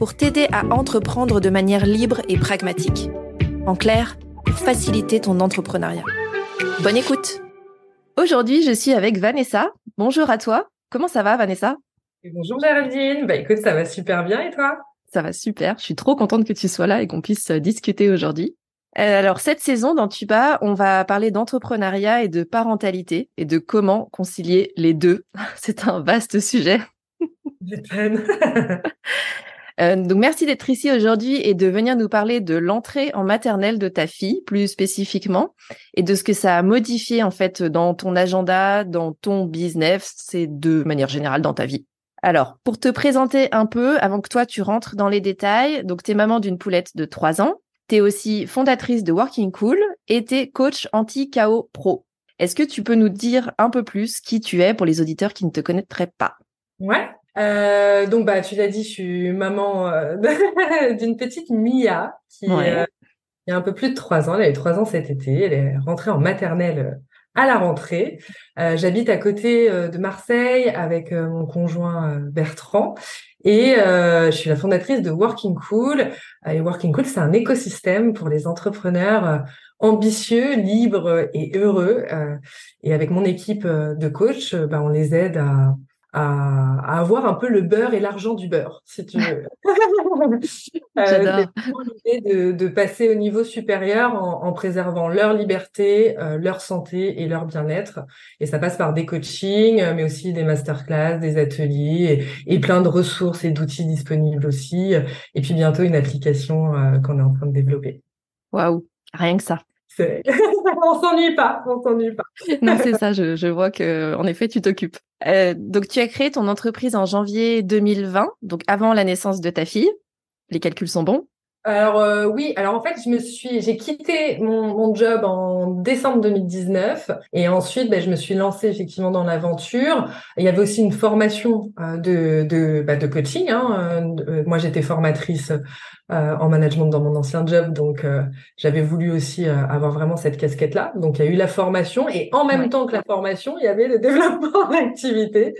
pour t'aider à entreprendre de manière libre et pragmatique. En clair, pour faciliter ton entrepreneuriat. Bonne écoute Aujourd'hui, je suis avec Vanessa. Bonjour à toi. Comment ça va, Vanessa? Bonjour Géraldine. Bah écoute, ça va super bien et toi? Ça va super. Je suis trop contente que tu sois là et qu'on puisse euh, discuter aujourd'hui. Euh, alors cette saison dans Tuba, on va parler d'entrepreneuriat et de parentalité et de comment concilier les deux. C'est un vaste sujet. Euh, donc merci d'être ici aujourd'hui et de venir nous parler de l'entrée en maternelle de ta fille plus spécifiquement et de ce que ça a modifié en fait dans ton agenda, dans ton business et de manière générale dans ta vie. Alors, pour te présenter un peu, avant que toi tu rentres dans les détails, donc tu es maman d'une poulette de 3 ans, tu es aussi fondatrice de Working Cool et tu es coach anti-KO pro. Est-ce que tu peux nous dire un peu plus qui tu es pour les auditeurs qui ne te connaîtraient pas? Ouais, euh, donc bah tu l'as dit, je suis maman euh, d'une petite Mia qui, euh, a un peu plus de trois ans. Elle a eu trois ans cet été. Elle est rentrée en maternelle euh, à la rentrée. J'habite à côté de Marseille avec mon conjoint Bertrand et je suis la fondatrice de Working Cool. et Working Cool, c'est un écosystème pour les entrepreneurs ambitieux, libres et heureux. et avec mon équipe de coach, bah, on les aide à à, avoir un peu le beurre et l'argent du beurre, si tu veux. euh, l'idée de, de, passer au niveau supérieur en, en préservant leur liberté, euh, leur santé et leur bien-être. Et ça passe par des coachings, mais aussi des masterclass, des ateliers et, et plein de ressources et d'outils disponibles aussi. Et puis bientôt une application euh, qu'on est en train de développer. Waouh, rien que ça. on s'ennuie pas, on s'ennuie pas. non, c'est ça, je, je, vois que en effet, tu t'occupes. Euh, donc, tu as créé ton entreprise en janvier 2020, donc avant la naissance de ta fille. Les calculs sont bons alors euh, oui, alors en fait, je me suis, j'ai quitté mon, mon, job en décembre 2019 et ensuite, ben, je me suis lancée effectivement dans l'aventure. Il y avait aussi une formation euh, de de, bah, de coaching. Hein. Euh, moi, j'étais formatrice en management dans mon ancien job, donc j'avais voulu aussi avoir vraiment cette casquette-là. Donc il y a eu la formation et en même temps que la formation, il y avait le développement d'activité.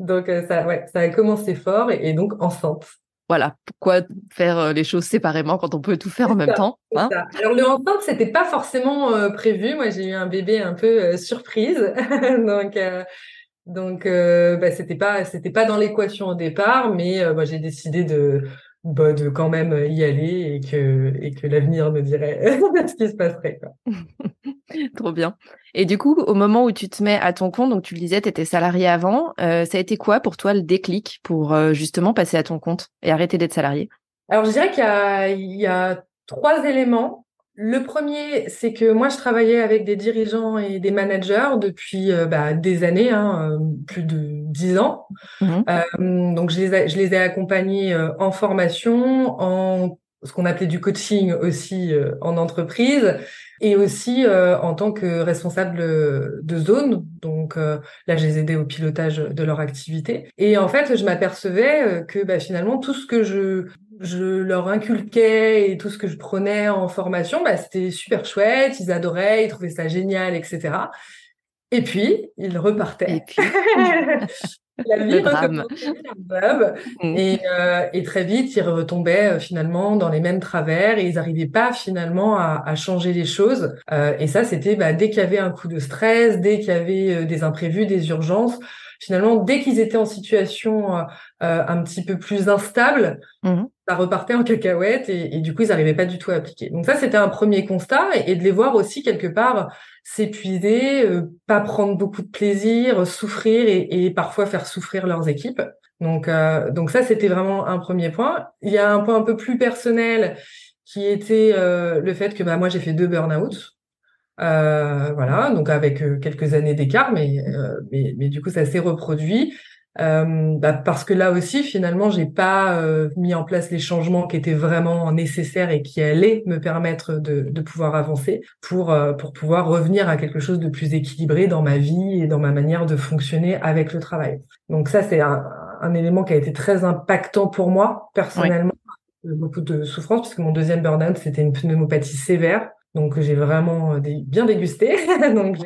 Donc ça, ouais, ça a commencé fort et donc enceinte voilà, pourquoi faire euh, les choses séparément quand on peut tout faire en même temps hein? Alors le enceinte, c'était pas forcément euh, prévu. Moi, j'ai eu un bébé un peu euh, surprise, donc donc bah, c'était pas c'était pas dans l'équation au départ, mais moi j'ai décidé de bah, de quand même y aller et que et que l'avenir me dirait ce qui se passerait. Quoi. Trop bien. Et du coup, au moment où tu te mets à ton compte, donc tu le disais, tu étais salarié avant, euh, ça a été quoi pour toi le déclic pour euh, justement passer à ton compte et arrêter d'être salarié? Alors je dirais qu'il y a, il y a trois éléments. Le premier, c'est que moi, je travaillais avec des dirigeants et des managers depuis euh, bah, des années, hein, plus de dix ans. Mmh. donc, je les, ai, je les ai accompagnés en formation, en ce qu'on appelait du coaching aussi en entreprise et aussi euh, en tant que responsable de zone. Donc euh, là, je les aidais au pilotage de leur activité. Et en fait, je m'apercevais euh, que bah, finalement, tout ce que je je leur inculquais et tout ce que je prenais en formation, bah, c'était super chouette, ils adoraient, ils trouvaient ça génial, etc. Et puis, ils repartaient. Et puis... la vie mm. et, euh, et, très vite ils retombaient euh, finalement dans les mêmes travers et ils n'arrivaient pas finalement à, à, changer les choses euh, et ça c'était bah, dès qu'il y avait un coup de stress dès qu'il y avait euh, des imprévus des urgences finalement dès qu'ils étaient en situation euh, un petit peu plus instable mm. ça repartait en cacahuète et, et, du coup ils n'arrivaient pas du tout à appliquer donc ça c'était un premier constat et, et de les voir aussi quelque part s'épuiser, euh, pas prendre beaucoup de plaisir, souffrir et, et, parfois faire souffrir leurs équipes. Donc, euh, donc ça, c'était vraiment un premier point. Il y a un point un peu plus personnel qui était euh, le fait que bah, moi, j'ai fait deux burn-out. voilà, donc avec quelques années d'écart, mais, mais, mais, du coup, ça s'est reproduit. Euh, bah parce que là aussi, finalement, j'ai pas euh, mis en place les changements qui étaient vraiment nécessaires et qui allaient me permettre de, de pouvoir avancer pour euh, pour pouvoir revenir à quelque chose de plus équilibré dans ma vie et dans ma manière de fonctionner avec le travail. Donc ça, c'est un, un élément qui a été très impactant pour moi personnellement. Beaucoup de souffrance puisque mon deuxième burn-out c'était une pneumopathie sévère donc j'ai vraiment euh, bien dégusté. Donc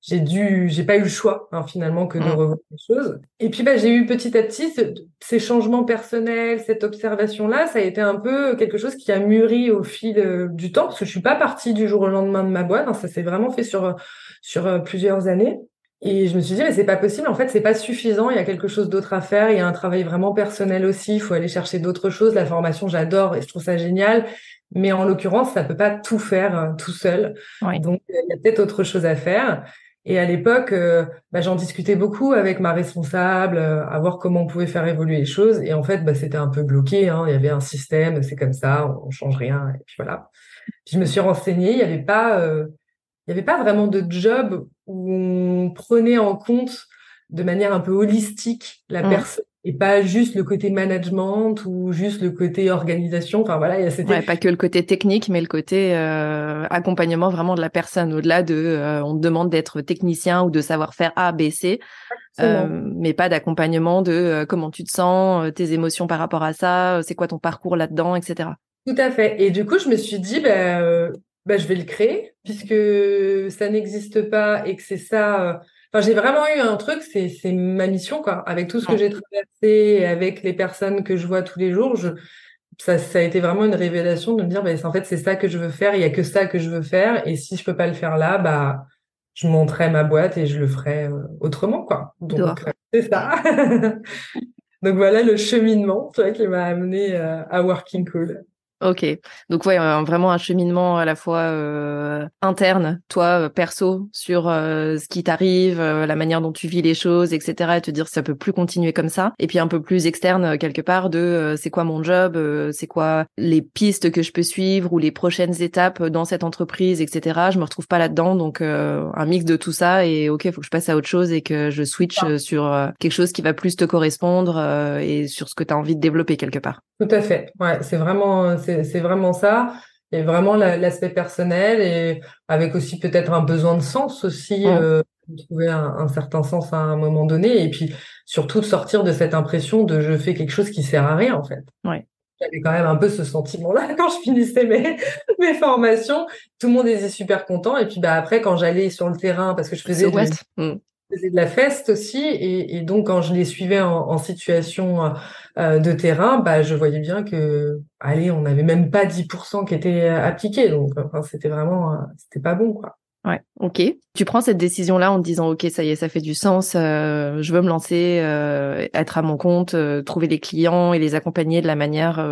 j'ai dû, j'ai pas eu le choix hein, finalement que de mmh. revoir les choses. Et puis bah j'ai eu petit à petit ces changements personnels, cette observation là, ça a été un peu quelque chose qui a mûri au fil euh, du temps. Parce que je suis pas partie du jour au lendemain de ma boîte. Hein, ça s'est vraiment fait sur sur euh, plusieurs années. Et je me suis dit, mais c'est pas possible. En fait, c'est pas suffisant. Il y a quelque chose d'autre à faire. Il y a un travail vraiment personnel aussi. Il faut aller chercher d'autres choses. La formation, j'adore et je trouve ça génial. Mais en l'occurrence, ça peut pas tout faire euh, tout seul. Donc, il y a peut-être autre chose à faire. Et à l'époque, euh, bah, j'en discutais beaucoup avec ma responsable, euh, à voir comment on pouvait faire évoluer les choses. Et en fait, bah, c'était un peu bloqué. Hein. Il y avait un système, c'est comme ça, on change rien. Et puis voilà. Puis je me suis renseignée. Il n'y avait pas, il y avait pas vraiment de job où on prenait en compte de manière un peu holistique la mmh. personne et pas juste le côté management ou juste le côté organisation. Enfin voilà, il y a ouais, pas que le côté technique, mais le côté euh, accompagnement vraiment de la personne. Au-delà de, euh, on te demande d'être technicien ou de savoir faire A, B, C, euh, mais pas d'accompagnement de euh, comment tu te sens, tes émotions par rapport à ça, c'est quoi ton parcours là-dedans, etc. Tout à fait. Et du coup, je me suis dit, ben, ben je vais le créer puisque ça n'existe pas et que c'est ça Enfin, j'ai vraiment eu un truc, c'est c'est ma mission quoi. Avec tout ce que j'ai traversé, avec les personnes que je vois tous les jours, je ça, ça a été vraiment une révélation de me dire, bah, en fait, c'est ça que je veux faire. Il y a que ça que je veux faire. Et si je peux pas le faire là, bah, je monterai ma boîte et je le ferai euh, autrement, quoi. Donc, euh, c'est ça. Donc voilà le cheminement, tu vois, qui m'a amené euh, à Working Cool. Ok, donc ouais, vraiment un cheminement à la fois euh, interne, toi euh, perso, sur euh, ce qui t'arrive, la manière dont tu vis les choses, etc. Et te dire ça peut plus continuer comme ça. Et puis un peu plus externe quelque part de c'est quoi mon job, c'est quoi les pistes que je peux suivre ou les prochaines étapes dans cette entreprise, etc. Je me retrouve pas là-dedans, donc un mix de tout ça. Et ok, il faut que je passe à autre chose et que je switch ah. sur quelque chose qui va plus te correspondre et sur ce que tu as envie de développer quelque part. Tout à fait. Ouais, c'est vraiment c'est vraiment ça. Et vraiment l'aspect personnel et avec aussi peut-être un besoin de sens aussi, euh, trouver un, certain sens à un moment donné. Et puis surtout de sortir de cette impression de je fais quelque chose qui sert à rien en fait. Ouais. J'avais quand même un peu ce sentiment-là quand je finissais mes, mes formations. Tout le monde était super content. Et puis bah après, quand j'allais sur le terrain, parce que je faisais faisais de la feste aussi, et, et, donc quand je les suivais en, en situation euh, de terrain, bah je voyais bien que, allez, on n'avait même pas 10% qui étaient appliqués, donc c'était vraiment, euh, c'était pas bon quoi. Ouais, ok. Tu prends cette décision-là en te disant, ok, ça y est, ça fait du sens, euh, je veux me lancer, euh, être à mon compte, euh, trouver des clients et les accompagner de la manière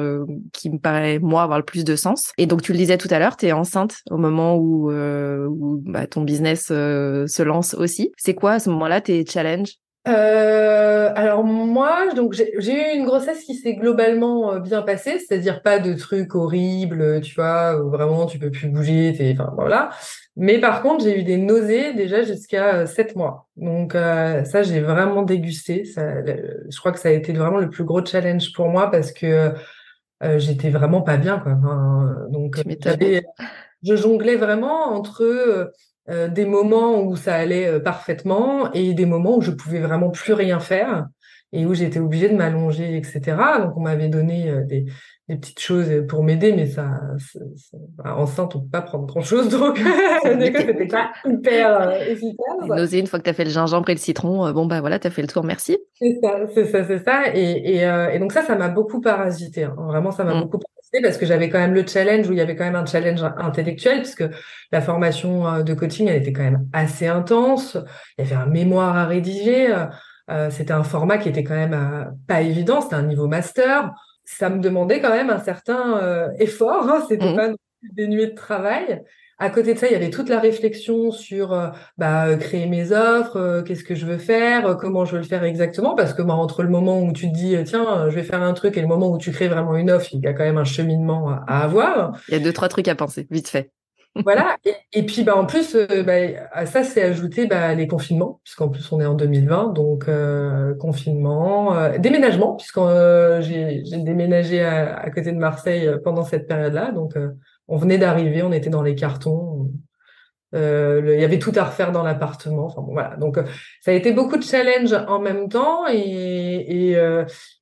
qui me paraît, moi, avoir le plus de sens. Et donc, tu le disais tout à l'heure, tu es enceinte au moment où, où bah, ton business se lance aussi. C'est quoi à ce moment-là tes challenges? Euh, alors moi, donc j'ai eu une grossesse qui s'est globalement euh, bien passée, c'est-à-dire pas de trucs horribles, tu vois, où vraiment tu peux plus bouger, enfin voilà. Mais par contre, j'ai eu des nausées déjà jusqu'à euh, sept mois. Donc ça, j'ai vraiment dégusté. Ça, je crois que ça a été vraiment le plus gros challenge pour moi parce que j'étais vraiment pas bien, quoi. donc je jonglais vraiment entre euh, des moments où ça allait euh, parfaitement et des moments où je pouvais vraiment plus rien faire et où j'étais obligée de m'allonger, etc. Donc on m'avait donné euh, des, des, petites choses pour m'aider, mais ça, bah, enceinte on peut pas prendre grand chose, donc c'était pas hyper efficace. une fois que tu as fait le gingembre et le citron, bon bah voilà, tu as fait le tour, merci. C'est ça, c'est ça, c'est ça. Et, et, et, donc ça, ça m'a beaucoup parasité. Hein. Vraiment, ça m'a mmh. beaucoup parce que j'avais quand même le challenge où il y avait quand même un challenge intellectuel puisque la formation euh, de coaching elle était quand même assez intense. Il y avait un mémoire à rédiger. Euh, euh, c'était un format qui était quand même pas évident. C'était un niveau master. Ça me demandait quand même un certain effort. Hein, c'était mmh. pas dénué de travail. À côté de ça, il y avait toute la réflexion sur euh, bah, euh, créer mes offres, euh, qu'est-ce que je veux faire, comment je veux le faire exactement, parce que bah, entre le moment où tu te dis tiens, je vais faire un truc et le moment où tu crées vraiment une offre, il y a quand même un cheminement à, avoir. Il y a deux trois trucs à penser, vite fait. Voilà. Et, puis, bah, en plus, euh, bah, à ça, c'est ajouté bah, les confinements, puisqu'en plus, on est en 2020. Donc, euh, confinement, euh, déménagement, puisqu'on j'ai déménagé à, côté de Marseille pendant cette période-là. Donc, on venait d'arriver, on était dans les cartons. il y avait tout à refaire dans l'appartement. Enfin, bon, voilà. Donc, ça a été beaucoup de challenges en même temps. Et, et,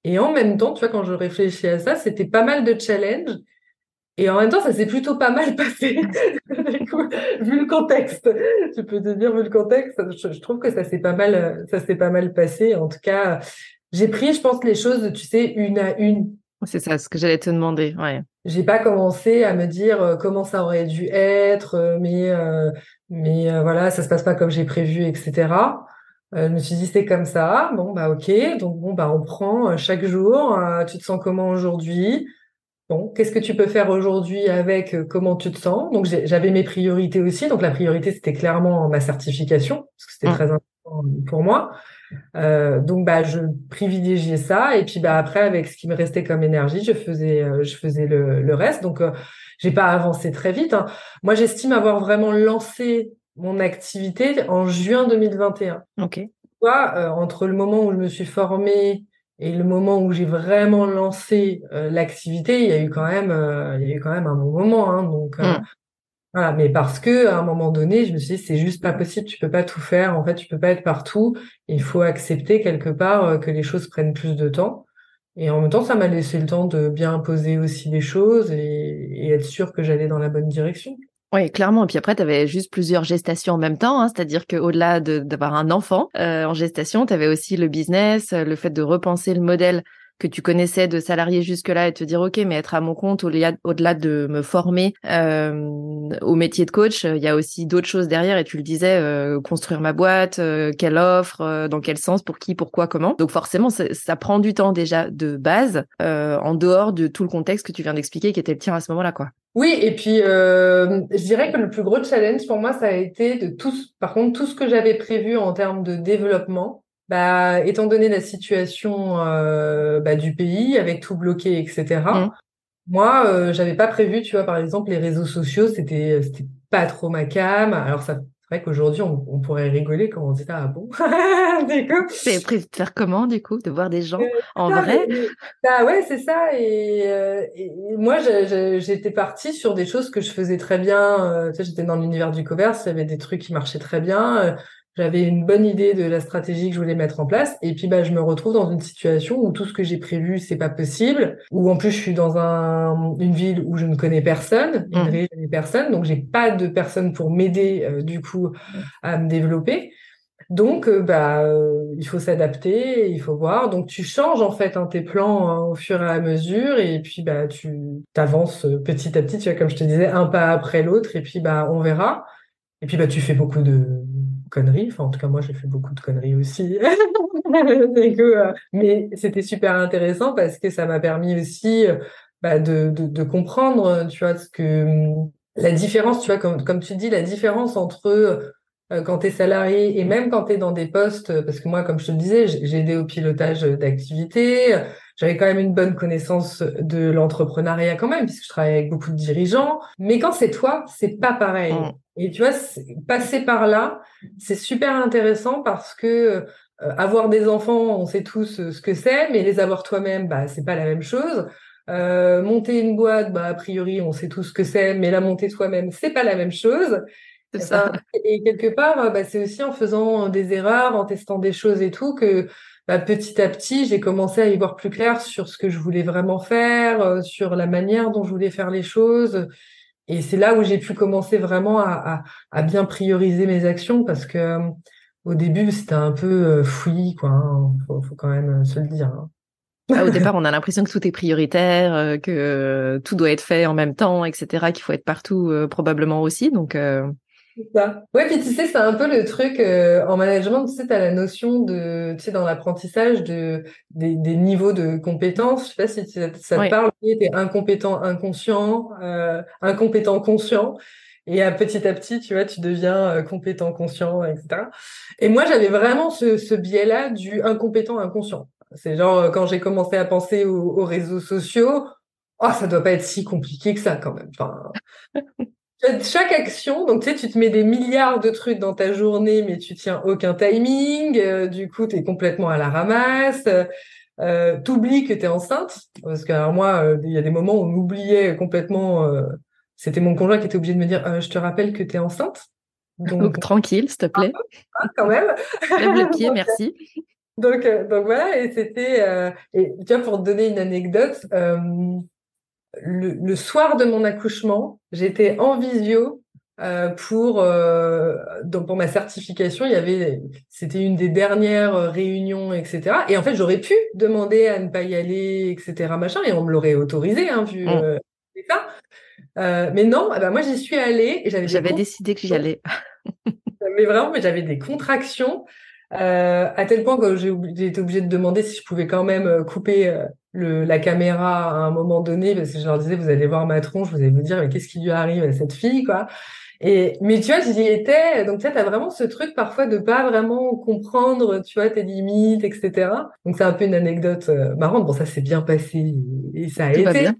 et en même temps, tu vois, quand je réfléchis à ça, c'était pas mal de challenges. Et en même temps, ça s'est plutôt pas mal passé, vu le contexte. Tu peux te dire, vu le contexte, je, trouve que ça s'est pas mal, ça s'est pas mal passé. En tout cas, j'ai pris, je pense, les choses, tu sais, une à une. C'est ça, ce que j'allais te demander. Ouais. J'ai pas commencé à me dire euh, comment ça aurait dû être, euh, mais euh, mais voilà, ça se passe pas comme j'ai prévu, etc. je me suis dit c'est comme ça. Bon bah ok, donc bon bah on prend chaque jour. tu te sens comment aujourd'hui? Bon, qu'est-ce que tu peux faire aujourd'hui avec euh, comment tu te sens? Donc j'avais mes priorités aussi. Donc la priorité c'était clairement ma certification parce que c'était mmh. très important pour moi. Euh, donc bah je privilégiais ça et puis bah après avec ce qui me restait comme énergie, je faisais euh, je faisais le, le reste. Donc euh, j'ai pas avancé très vite. Hein. Moi j'estime avoir vraiment lancé mon activité en juin 2021. Ok. Toi, entre le moment où je me suis formée et le moment où j'ai vraiment lancé euh, l'activité, il y a eu quand même, euh, il y a eu quand même un bon moment. Hein, donc euh, mmh. voilà, mais parce que à un moment donné, je me suis dit c'est juste pas possible, tu peux pas tout faire. En fait, tu peux pas être partout. Il faut accepter quelque part que les choses prennent plus de temps. Et en même temps, ça m'a laissé le temps de bien poser aussi les choses et, et être sûr que j'allais dans la bonne direction. Oui, clairement. Et puis après, tu avais juste plusieurs gestations en même temps. Hein, C'est-à-dire qu'au-delà d'avoir un enfant euh, en gestation, tu avais aussi le business, le fait de repenser le modèle que tu connaissais de salarié jusque-là et te dire ok mais être à mon compte au-delà de me former euh, au métier de coach il y a aussi d'autres choses derrière. Et tu le disais euh, construire ma boîte euh, quelle offre euh, dans quel sens pour qui pourquoi comment. Donc forcément ça prend du temps déjà de base euh, en dehors de tout le contexte que tu viens d'expliquer qui était le tien à ce moment-là quoi. Oui, et puis je dirais que le plus gros challenge pour moi, ça a été de tout, par contre, tout ce que j'avais prévu en termes de développement, bah, étant donné la situation euh, bah, du pays, avec tout bloqué, etc. Mmh. Moi, euh, j'avais pas prévu, tu vois, par exemple, les réseaux sociaux, c'était c'était pas trop ma cam. Alors ça, c'est vrai qu'aujourd'hui, on, pourrait rigoler quand on dit ah bon? C'est prévu de faire comment du coup, de voir des gens euh, en vrai? Bah ouais, c'est ça. Et, euh, et moi, j'étais partie sur des choses que je faisais très bien. tu sais, j'étais dans l'univers du commerce, il y avait des trucs qui marchaient très bien j'avais une bonne idée de la stratégie que je voulais mettre en place. Et puis bah je me retrouve dans une situation où tout ce que j'ai prévu c'est pas possible. Où en plus je suis dans un, une ville où je ne connais personne une mmh. région personne. Donc j'ai pas de personne pour m'aider euh, du coup à me développer. Donc euh, bah euh, il faut s'adapter il faut voir. Donc tu changes en fait hein, tes plans hein, au fur et à mesure. Et puis bah tu t'avances petit à petit tu vois comme je te disais un pas après l'autre. Et puis bah on verra. Et puis bah tu fais beaucoup de conneries. Enfin, en tout cas, moi, j'ai fait beaucoup de conneries aussi. Euh, mais c'était super intéressant parce que ça m'a permis aussi euh, bah, de, comprendre, tu vois, ce que hum, la différence, tu vois, comme, tu dis, la différence entre euh, quand tu es salarié et même quand tu es dans des postes, parce que moi, comme je te le disais, j'ai aidé au pilotage d'activités, j'avais quand même une bonne connaissance de l'entrepreneuriat quand même, puisque je travaille avec beaucoup de dirigeants. Mais quand c'est toi, c'est pas pareil. Et tu vois, passer par là, c'est super intéressant parce que euh, avoir des enfants, on sait tous euh, ce que c'est, mais les avoir toi-même, bah c'est pas la même chose. Euh, monter une boîte, bah a priori, on sait tous ce que c'est, mais la monter soi-même, c'est pas la même chose. C'est ça. Et quelque part, bah, c'est aussi en faisant des erreurs, en testant des choses et tout que bah, petit à petit, j'ai commencé à y voir plus clair sur ce que je voulais vraiment faire, sur la manière dont je voulais faire les choses. Et c'est là où j'ai pu commencer vraiment à, à, bien prioriser mes actions parce que euh, au début c'était un peu euh, fouillis quoi. Hein. Faut, faut, quand même se le dire. Hein. Ah, au départ, on a l'impression que tout est prioritaire, euh, que tout doit être fait en même temps, etc. Qu'il faut être partout probablement aussi. Donc ça. Ouais, puis tu sais, c'est un peu le truc euh, en management, tu sais, tu as la notion de, tu sais, dans l'apprentissage de des, des, niveaux de compétences. Je sais pas si ça, te parle, tu es incompétent inconscient, euh, incompétent conscient. Et à petit à petit, tu vois, tu deviens euh, compétent conscient, etc. Et moi, j'avais vraiment ce, ce biais-là du incompétent inconscient. C'est genre euh, quand j'ai commencé à penser aux, aux réseaux sociaux, oh, ça doit pas être si compliqué que ça quand même. Enfin, chaque action, donc tu sais, tu te mets des milliards de trucs dans ta journée, mais tu tiens aucun timing. Euh, du coup, tu es complètement à la ramasse. Euh, T'oublies que tu es enceinte, parce que alors moi, euh, il y a des moments où on oubliait complètement. Euh, C'était mon conjoint qui était obligé de me dire "Je te rappelle que tu es enceinte." Donc, tranquille, s'il te plaît. Ah, quand même. Lève le pied, merci. donc, donc voilà, et c'était. et tu vois, pour te donner une anecdote le, soir de mon accouchement, j'étais en visio euh, pour euh, donc pour ma certification. Il y avait, c'était une des dernières réunions, etc. Et en fait, j'aurais pu demander à ne pas y aller, etc. Machin, et on me l'aurait autorisé, hein, vu mm. euh, ça. Euh, mais non, eh ben moi j'y suis allée et j'avais. J'avais décidé que j'y allais. mais vraiment, mais j'avais des contractions. Euh, à tel point que j'ai été obligée de demander si je pouvais quand même euh, couper euh, le, la caméra à un moment donné parce que je leur disais vous allez voir ma tronche, vous allez vous dire mais qu'est-ce qui lui arrive à cette fille quoi. Et mais tu vois j'y étais donc tu as vraiment ce truc parfois de pas vraiment comprendre tu vois tes limites etc. Donc c'est un peu une anecdote marrante bon ça s'est bien passé et, ça a été.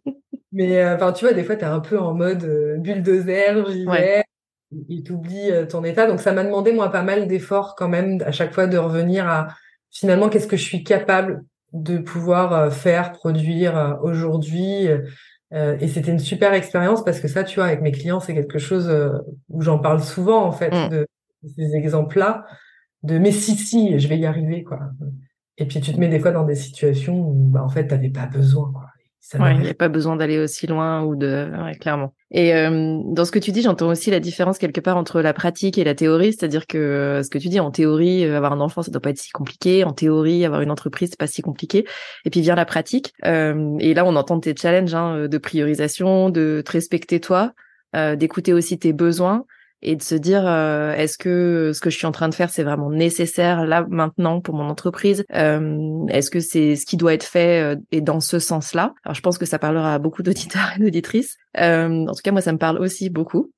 Mais enfin tu vois des fois tu es un peu en mode bulldozer j'y vais il t'oublie euh, ton état. Donc ça m'a demandé moi pas mal d'efforts quand même à chaque fois de revenir à finalement qu'est-ce que je suis capable de pouvoir euh, faire, produire euh, aujourd'hui. et c'était une super expérience parce que ça, tu vois, avec mes clients, c'est quelque chose où j'en parle souvent en fait mm. de, ces exemples-là, de mais si si, je vais y arriver quoi. Et puis tu te mets des fois dans des situations où bah, en fait t'avais pas besoin quoi il n'y a pas besoin d'aller aussi loin ou de clairement. Et euh, dans ce que tu dis, j'entends aussi la différence quelque part entre la pratique et la théorie, c'est-à-dire que euh, ce que tu dis en théorie, euh, avoir un enfant, ça doit pas être si compliqué. En théorie, avoir une entreprise, c'est pas si compliqué. Et puis vient la pratique. et là, on entend tes challenges hein, de priorisation, de te respecter toi, d'écouter aussi tes besoins et de se dire euh, est-ce que ce que je suis en train de faire c'est vraiment nécessaire là maintenant pour mon entreprise? Euh, est-ce que c'est ce qui doit être fait euh, et dans ce sens-là? Alors je pense que ça parlera à beaucoup d'auditeurs et d'auditrices en tout cas moi ça me parle aussi beaucoup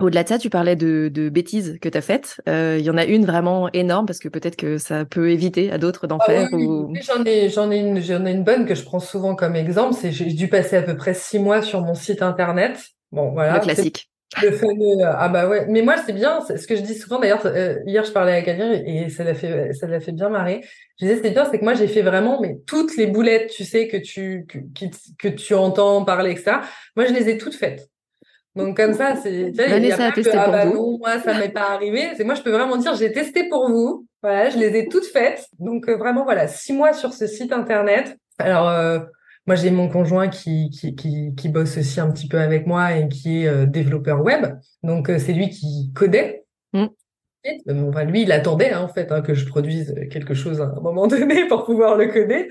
au-delà de ça, tu parlais de, de bêtises que tu as faites. Il y en a une vraiment énorme parce que peut-être que ça peut éviter à d'autres d'en ah faire. ou... J'en ai, j'en ai une, j'en ai une bonne que je prends souvent comme exemple. C'est j'ai dû passer à peu près six mois sur mon site internet. Bon, voilà. Le classique. Le fameux ah bah ouais. Mais moi c'est bien ce que je dis souvent. D'ailleurs euh, hier je parlais à quelqu'un et ça l'a fait ça l'a fait bien marrer. Je disais c'est bien c'est que moi j'ai fait vraiment mais toutes les boulettes tu sais que tu que, que tu entends parler etc moi je les ai toutes faites. Donc comme ça c'est tu il y a pas que, ah bah non moi ça m'est pas arrivé. C'est moi je peux vraiment dire j'ai testé pour vous. Voilà je les ai toutes faites. Donc euh, vraiment voilà six mois sur ce site internet. Alors euh, moi, j'ai mon conjoint qui, qui, qui, qui, bosse aussi un petit peu avec moi et qui est euh, développeur web. Donc, euh, c'est lui qui codait. Mm. Et, lui, il attendait hein, en fait hein, que je produise quelque chose à un moment donné pour pouvoir le coder.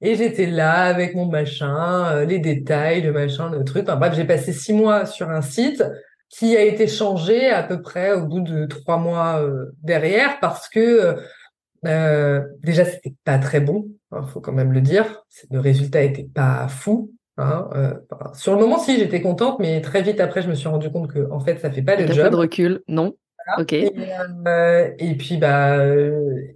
Et j'étais là avec mon machin, euh, les détails, le machin, le truc. Enfin, bref, j'ai passé six mois sur un site qui a été changé à peu près au bout de trois mois derrière parce que déjà c'était pas très bon il hein, faut quand même le dire. Le résultat était pas fou. Hein, euh, sur le moment, si j'étais contente, mais très vite après, je me suis rendu compte que en fait, ça fait pas le job. Pas de recul, non. Ok. Et, euh, et, puis bah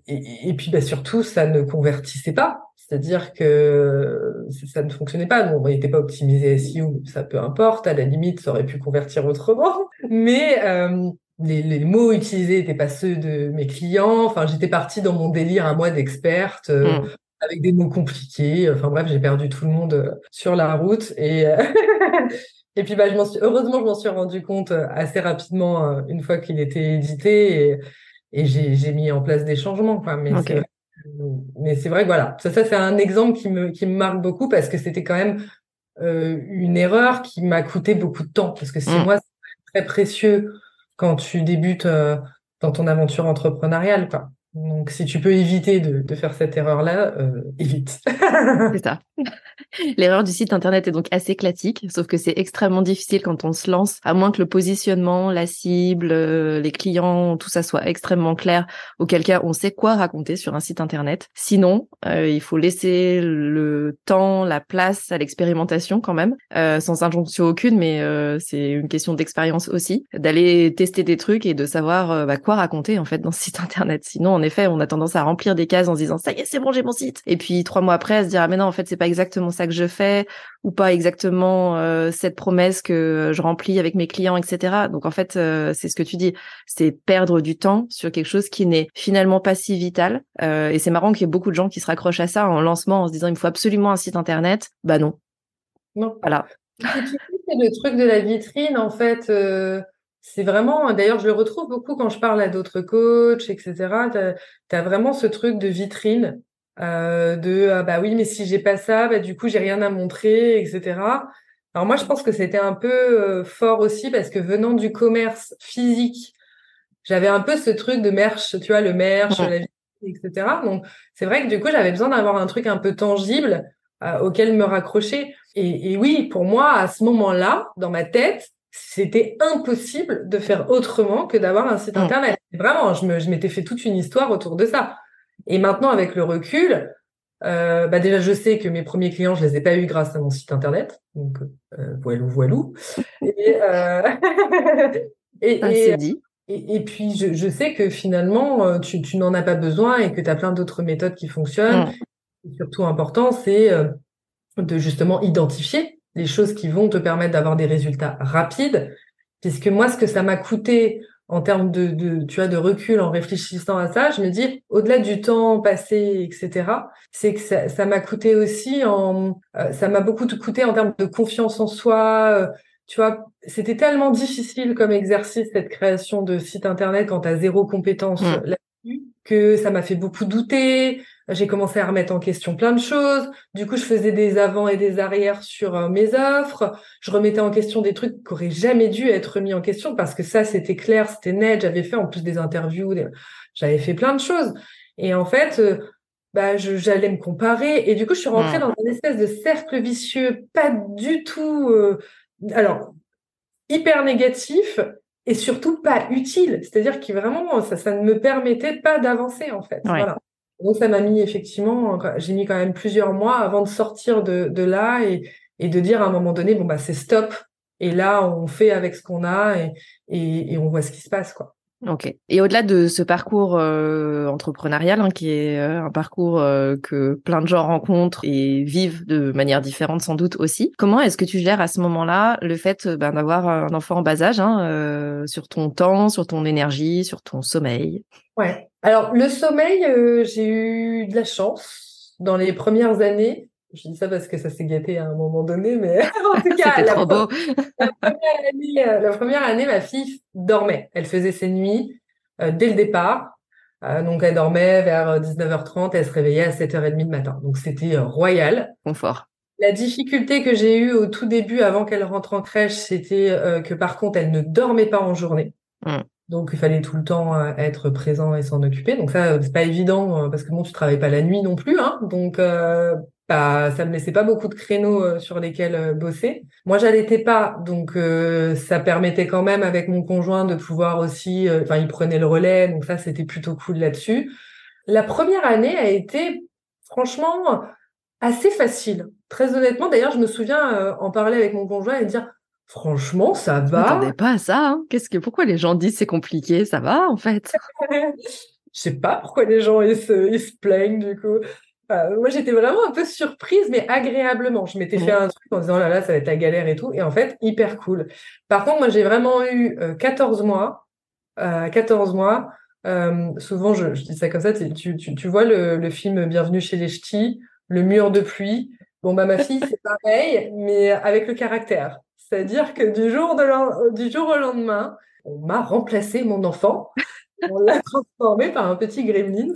et, puis bah surtout, ça ne convertissait pas. C'est-à-dire que ça ne fonctionnait pas. On n'était pas optimisé SEO, ça peu importe. À la limite, ça aurait pu convertir autrement. Mais euh, les, les, mots utilisés n'étaient pas ceux de mes clients. Enfin, j'étais partie dans mon délire à moi d'experte. Euh, mm avec des mots compliqués. Enfin bref, j'ai perdu tout le monde euh, sur la route et euh, et puis bah je m'en suis heureusement je m'en suis rendu compte euh, assez rapidement une fois qu'il était édité et, et j'ai j'ai mis en place des changements quoi. Mais c'est mais c'est vrai que voilà ça ça c'est un exemple qui me qui me marque beaucoup parce que c'était quand même euh, une erreur qui m'a coûté beaucoup de temps parce que c'est mmh. moi c'est très précieux quand tu débutes dans ton aventure entrepreneuriale quoi. Donc, si tu peux éviter de, faire cette erreur-là, euh, évite. c'est ça. L'erreur du site internet est donc assez classique, sauf que c'est extrêmement difficile quand on se lance, à moins que le positionnement, la cible, euh, les clients, tout ça soit extrêmement clair, auquel cas on sait quoi raconter sur un site internet. Sinon, euh, il faut laisser le temps, la place à l'expérimentation quand même, sans injonction aucune, mais c'est une question d'expérience aussi, d'aller tester des trucs et de savoir bah, quoi raconter en fait dans ce site internet. Sinon, en effet, on a tendance à remplir des cases en se disant ça y est, c'est bon, j'ai mon site. Et puis trois mois après, à se dire ah mais non, en fait, c'est pas exactement ça que je fais ou pas exactement euh, cette promesse que je remplis avec mes clients, etc. Donc en fait, euh, c'est ce que tu dis, c'est perdre du temps sur quelque chose qui n'est finalement pas si vital. Euh, et c'est marrant qu'il y ait beaucoup de gens qui se raccrochent à ça en lancement en se disant il me faut absolument un site internet. Bah non. Non. Voilà. C'est le truc de la vitrine, en fait. C'est vraiment, d'ailleurs, je le retrouve beaucoup quand je parle à d'autres coachs, etc. Tu as, vraiment ce truc de vitrine euh, de ah bah oui mais si j'ai pas ça bah du coup j'ai rien à montrer etc alors moi je pense que c'était un peu euh, fort aussi parce que venant du commerce physique j'avais un peu ce truc de merch tu vois le merch la etc donc c'est vrai que du coup j'avais besoin d'avoir un truc un peu tangible euh, auquel me raccrocher. Et, et oui pour moi à ce moment-là dans ma tête c'était impossible de faire autrement que d'avoir un site internet. Vraiment, je m'étais fait toute une histoire autour de ça. Et maintenant, avec le recul, euh, bah déjà, je sais que mes premiers clients, je les ai pas eus grâce à mon site internet. Donc, euh, voilou, voilou. Et, euh... et, et, dit. Et, puis, je, je, sais que finalement, euh, tu, tu n'en as pas besoin et que tu as plein d'autres méthodes qui fonctionnent. Mm. surtout important, c'est euh, de justement identifier les choses qui vont te permettre d'avoir des résultats rapides. Puisque moi, ce que ça m'a coûté en termes de, de, tu vois, de recul en réfléchissant à ça, je me dis, au-delà du temps passé, etc., c'est que ça, m'a coûté aussi en, euh, ça m'a beaucoup coûté en termes de confiance en soi. Euh, tu vois, c'était tellement difficile comme exercice cette création de site internet quand tu as zéro compétence mmh. là-dessus que ça m'a fait beaucoup douter. J'ai commencé à remettre en question plein de choses. Du coup, je faisais des avant et des arrières sur euh, mes offres. Je remettais en question des trucs qui auraient jamais dû être mis en question parce que ça, c'était clair, c'était net. J'avais fait en plus des interviews, j'avais fait plein de choses. Et en fait, euh, bah, j'allais me comparer. Et du coup, je suis rentrée mmh. dans une espèce de cercle vicieux, pas du tout, euh, alors, hyper négatif et surtout pas utile. C'est-à-dire que vraiment, ça, ça ne me permettait pas d'avancer, en fait. Voilà. Donc ça m'a mis effectivement, j'ai mis quand même plusieurs mois avant de sortir de, de là et, et de dire à un moment donné, bon bah c'est stop. Et là, on fait avec ce qu'on a et, et, et, on voit ce qui se passe, quoi. Ok. Et au-delà de ce parcours euh, entrepreneurial, hein, qui est euh, un parcours euh, que plein de gens rencontrent et vivent de manière différente sans doute aussi, comment est-ce que tu gères à ce moment-là le fait ben, d'avoir un enfant en bas âge hein, sur ton temps, sur ton énergie, sur ton sommeil? Ouais. Alors le sommeil, j'ai eu de la chance dans les premières années. Je dis ça parce que ça s'est gâté à un moment donné, mais en tout cas, la, trop beau. la, première année, euh, la, première année, ma fille dormait. Elle faisait ses nuits euh, dès le départ. Euh, donc, elle dormait vers 19h30 et elle se réveillait à 7h30 du matin. Donc, c'était royal. Confort. La difficulté que j'ai eue au tout début, avant qu'elle rentre en crèche, c'était que par contre, elle ne dormait pas en journée. Mmh. Donc, il fallait tout le temps être présent et s'en occuper. Donc, ça, c'est pas évident parce que bon, tu travailles pas la nuit non plus. Hein. Donc, bah, ça me laissait pas beaucoup de créneaux euh, sur lesquels euh, bosser. Moi, j'allaitais pas, donc euh, ça permettait quand même avec mon conjoint de pouvoir aussi. Enfin, il prenait le relais, donc ça c'était plutôt cool là-dessus. La première année a été franchement assez facile. Très honnêtement, d'ailleurs, je me souviens en parler avec mon conjoint et dire franchement, ça va. Je m'attendais pas à ça. Hein. Qu'est-ce que pourquoi les gens disent c'est compliqué? Ça va en fait. Je sais pas pourquoi les gens ils se, ils se plaignent du coup. Euh, moi, j'étais vraiment un peu surprise, mais agréablement. Je m'étais fait un truc en disant, oh là là, ça va être la galère et tout. Et en fait, hyper cool. Par contre, moi, j'ai vraiment eu 14 euh, mois. Euh, 14 mois. Euh, souvent, je, je, dis ça comme ça. Tu, tu, tu vois le, le, film Bienvenue chez les Ch'tis, le mur de pluie. Bon, bah, ma fille, c'est pareil, mais avec le caractère. C'est-à-dire que du jour, de du jour au lendemain, on m'a remplacé mon enfant. On l'a transformé par un petit gremlins.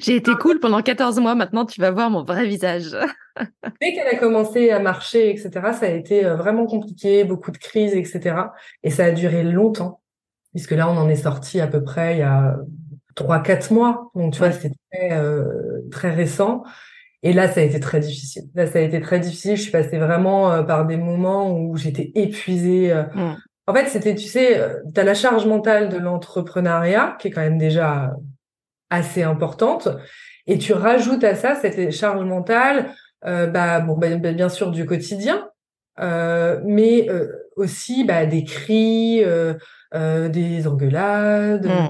J'ai été cool pendant 14 mois. Maintenant, tu vas voir mon vrai visage. Dès qu'elle a commencé à marcher, etc., ça a été euh, vraiment compliqué, beaucoup de crises, etc. Et ça a duré longtemps, puisque là, on en est sorti à peu près il y a 3-4 mois. Donc, tu vois, c'était très, euh, très récent. Et là, ça a été très difficile. Là, ça a été très difficile. Je suis passée vraiment euh, par des moments où j'étais épuisée. Mm. En fait, c'était, tu sais, euh, tu as la charge mentale de l'entrepreneuriat, qui est quand même déjà assez importante, et tu rajoutes à ça cette charge mentale, euh, bah, bon, bah, bah bien sûr du quotidien, euh, mais euh, aussi bah, des cris, euh, des engueulades, mmh.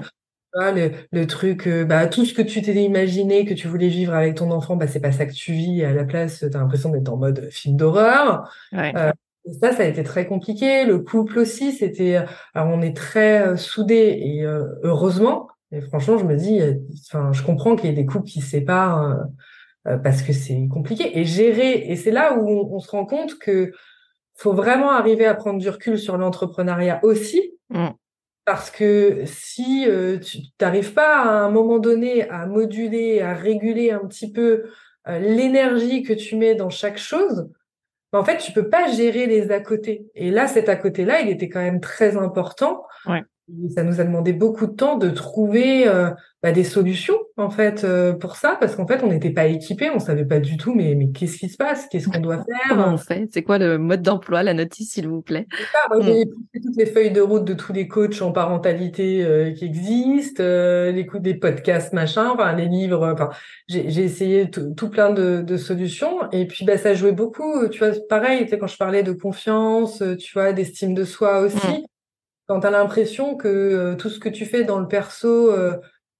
Le, le, truc, euh, bah, tout ce que tu t'es imaginé que tu voulais vivre avec ton enfant, bah, c'est pas ça que tu vis. À la place, tu as l'impression d'être en mode film d'horreur. Euh, ça, ça a été très compliqué. Le couple aussi, c'était. Alors, on est très euh, soudés et heureusement. Et franchement, je me dis, enfin, je comprends qu'il y ait des couples qui se séparent parce que c'est compliqué. Et gérer, et c'est là où on, se rend compte que faut vraiment arriver à prendre du recul sur l'entrepreneuriat aussi. Mmh. Parce que si euh, tu n'arrives pas à un moment donné à moduler, à réguler un petit peu euh, l'énergie que tu mets dans chaque chose, ben, en fait, tu peux pas gérer les à côté. Et là, cet à côté-là, il était quand même très important. Ouais ça nous a demandé beaucoup de temps de trouver euh, bah, des solutions en fait euh, pour ça parce qu'en fait on n'était pas équipés, on savait pas du tout mais mais qu'est-ce qui se passe, qu'est-ce qu'on doit faire? Comment on fait? C'est quoi le mode d'emploi, la notice s'il vous plaît? J'ai mm. toutes les feuilles de route de tous les coachs en parentalité euh, qui existent, l'écoute des podcasts machin, enfin les livres. Enfin j'ai essayé tout plein de, de, solutions et puis bah ça jouait beaucoup. Tu vois pareil, tu sais, quand je parlais de confiance, tu vois d'estime de soi aussi. Mm quand tu as l'impression que euh, tout ce que tu fais dans le perso, euh,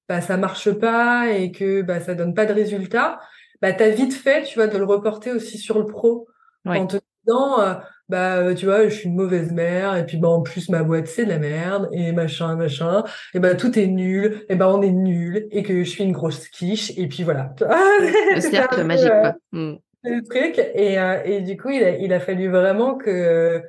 bah, ça marche pas et que bah, ça donne pas de résultats, bah, tu as vite fait, tu vois, de le reporter aussi sur le pro. En te disant, euh, bah, tu vois, je suis une mauvaise mère, et puis bah, en plus, ma boîte, c'est de la merde, et machin, machin, et bah, tout est nul, et bah, on est nul, et que je suis une grosse quiche, et puis voilà. le cercle magique, quoi. Mm. Le truc, et, et du coup, il a, il a fallu vraiment que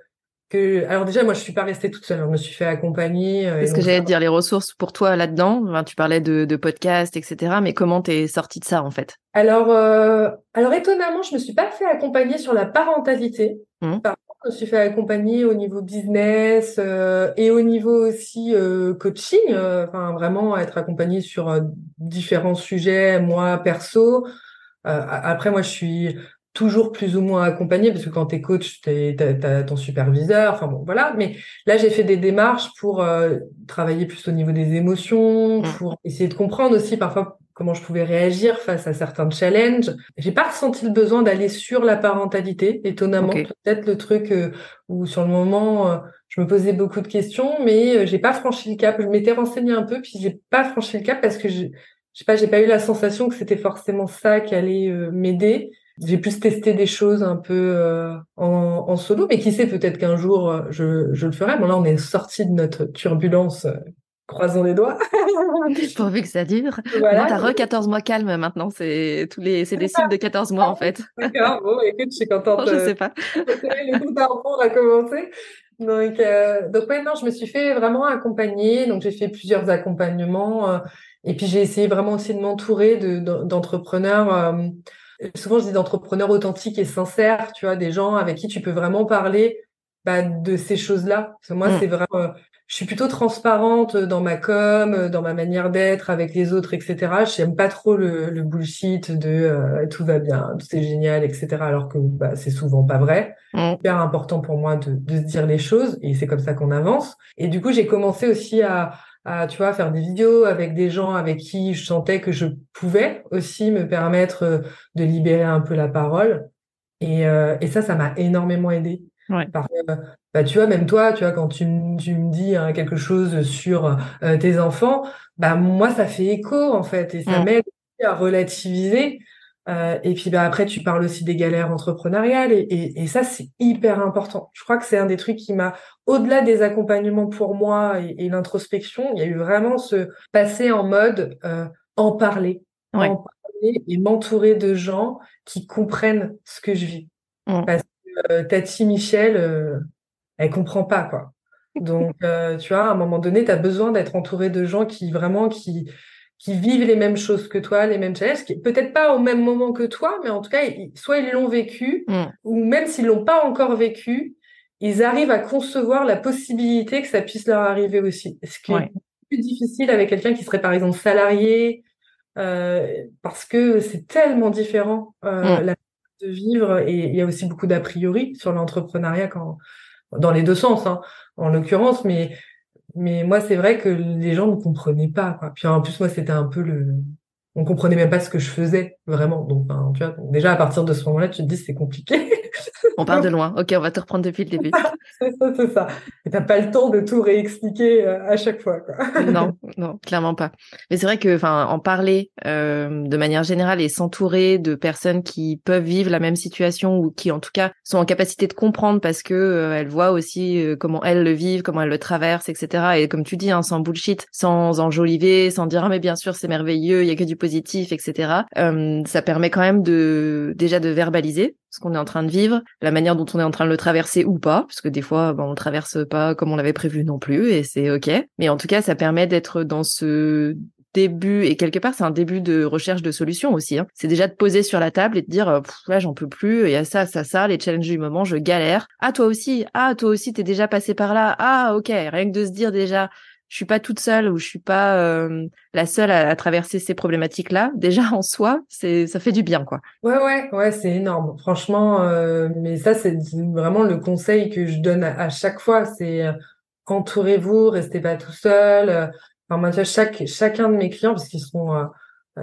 que alors déjà moi je suis pas restée toute seule, je me suis fait accompagner. Euh, Est-ce que j'allais te dire les ressources pour toi là-dedans enfin, Tu parlais de, de podcasts, etc. Mais comment t'es sortie de ça en fait? Alors euh, alors étonnamment je me suis pas fait accompagner sur la parentalité. Mmh. Par contre je me suis fait accompagner au niveau business euh, et au niveau aussi euh, coaching. Euh, enfin vraiment être accompagné sur différents sujets moi perso. après moi je suis toujours plus ou moins accompagné parce que quand tu es coach, tu as, ton superviseur, enfin bon, voilà. Mais là, j'ai fait des démarches pour euh, travailler plus au niveau des émotions, mmh. pour essayer de comprendre aussi parfois comment je pouvais réagir face à certains challenges. J'ai pas ressenti le besoin d'aller sur la parentalité, étonnamment. Peut-être le truc euh, où sur le moment, euh, je me posais beaucoup de questions, mais j'ai pas franchi le cap. Je m'étais renseignée un peu, puis j'ai pas franchi le cap parce que je, je sais pas, j'ai pas eu la sensation que c'était forcément ça qui allait m'aider j'ai pu tester des choses un peu euh, en, en, solo, mais qui sait, peut-être qu'un jour, euh, je, je, le ferai. Bon, là, on est sorti de notre turbulence, euh, croisons les doigts. Pourvu que ça dure. Voilà. T'as re 14 mois calme maintenant, c'est tous les, c'est des cycles de 14 mois, en fait. D'accord, bon, écoute, je suis contente. je sais pas. Le coup d'un a commencé. Donc, euh, donc maintenant, je me suis fait vraiment accompagner. Donc, j'ai fait plusieurs accompagnements. et puis, j'ai essayé vraiment aussi de m'entourer de, d'entrepreneurs souvent je dis d'entrepreneurs authentiques et sincères, tu vois, des gens avec qui tu peux vraiment parler bah, de ces choses-là. moi, mm. c'est vraiment, euh, je suis plutôt transparente dans ma com, dans ma manière d'être avec les autres, etc. J'aime pas trop le, le bullshit de euh, tout va bien, tout est génial, etc. Alors que bah, c'est souvent pas vrai. Mm. Hyper important pour moi de, de se dire les choses et c'est comme ça qu'on avance. Et du coup, j'ai commencé aussi à à tu vois faire des vidéos avec des gens avec qui je sentais que je pouvais aussi me permettre euh, de libérer un peu la parole et, euh, et ça ça m'a énormément aidé parce que bah tu vois même toi tu vois quand tu, tu me dis hein, quelque chose sur euh, tes enfants bah moi ça fait écho en fait et ça mm. m'aide à relativiser euh, et puis bah, après, tu parles aussi des galères entrepreneuriales et, et, et ça, c'est hyper important. Je crois que c'est un des trucs qui m'a, au-delà des accompagnements pour moi et, et l'introspection, il y a eu vraiment ce passer en mode euh, en parler, en parler et m'entourer de gens qui comprennent ce que je vis. Parce que euh, Tati Michel, euh, elle comprend pas quoi. Donc, euh, tu vois, à un moment donné, tu as besoin d'être entouré de gens qui vraiment qui qui vivent les mêmes choses que toi, les mêmes challenges, peut-être pas au même moment que toi, mais en tout cas, soit ils l'ont vécu, mm. ou même s'ils l'ont pas encore vécu, ils arrivent à concevoir la possibilité que ça puisse leur arriver aussi. Ce qui est plus difficile avec quelqu'un qui serait par exemple salarié, euh, parce que c'est tellement différent euh, mm. la de vivre, et il y a aussi beaucoup d'a priori sur l'entrepreneuriat quand dans les deux sens, hein, en l'occurrence, mais mais moi, c'est vrai que les gens ne comprenaient pas. Quoi. Puis en plus, moi, c'était un peu le. On comprenait même pas ce que je faisais vraiment. Donc, ben, tu vois, déjà à partir de ce moment-là, tu te dis c'est compliqué. on part de loin. Ok, on va te reprendre depuis le début. c'est ça. Et t'as pas le temps de tout réexpliquer euh, à chaque fois, quoi. non, non, clairement pas. Mais c'est vrai que, enfin, en parler euh, de manière générale et s'entourer de personnes qui peuvent vivre la même situation ou qui, en tout cas, sont en capacité de comprendre parce que euh, elles voient aussi comment elles le vivent, comment elles le traversent, etc. Et comme tu dis, hein, sans bullshit, sans enjoliver, sans dire ah mais bien sûr c'est merveilleux, il y a que du positif, etc. ça permet quand même de déjà de verbaliser ce qu'on est en train de vivre, la manière dont on est en train de le traverser ou pas, parce que des fois, ben, on le traverse pas comme on l'avait prévu non plus, et c'est ok. Mais en tout cas, ça permet d'être dans ce début et quelque part c'est un début de recherche de solutions aussi. Hein. C'est déjà de poser sur la table et de dire là j'en peux plus, il y a ça, ça, ça, les challenges du moment, je galère. Ah toi aussi, ah toi aussi t'es déjà passé par là. Ah ok, rien que de se dire déjà je suis pas toute seule ou je suis pas euh, la seule à, traverser ces problématiques là déjà en soi c'est ça fait du bien quoi. Ouais ouais ouais c'est énorme. Franchement euh, mais ça c'est vraiment le conseil que je donne à, chaque fois c'est euh, entourez-vous restez pas tout seul enfin moi chaque chacun de mes clients parce qu'ils sont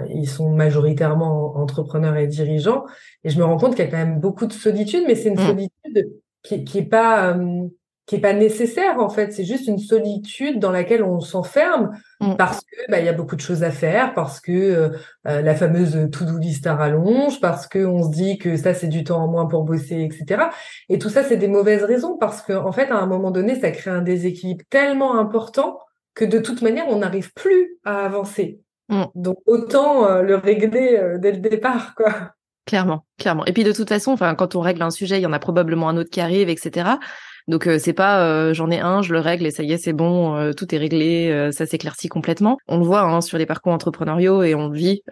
ils sont majoritairement entrepreneurs et dirigeants et je me rends compte qu'il y a quand même beaucoup de solitude mais c'est une mmh. solitude qui qui est pas qui est pas nécessaire en fait. C'est juste une solitude dans laquelle on s'enferme mm. parce que bah il y a beaucoup de choses à faire, parce que euh, euh, la fameuse to-do list à rallonge, parce que on se dit que ça c'est du temps en moins pour bosser, etc. Et tout ça c'est des mauvaises raisons parce que en fait à un moment donné ça crée un déséquilibre tellement important que de toute manière on n'arrive plus à avancer. Mm. Donc autant euh, le régler dès le départ quoi. Clairement, clairement. Et puis de toute façon, enfin, quand on règle un sujet, il y en a probablement un autre qui arrive, etc. Donc euh, c'est pas euh, j'en ai un, je le règle et ça y est, c'est bon, euh, tout est réglé, ça s'éclaircit complètement. On le voit hein, sur les parcours entrepreneuriaux et on le vit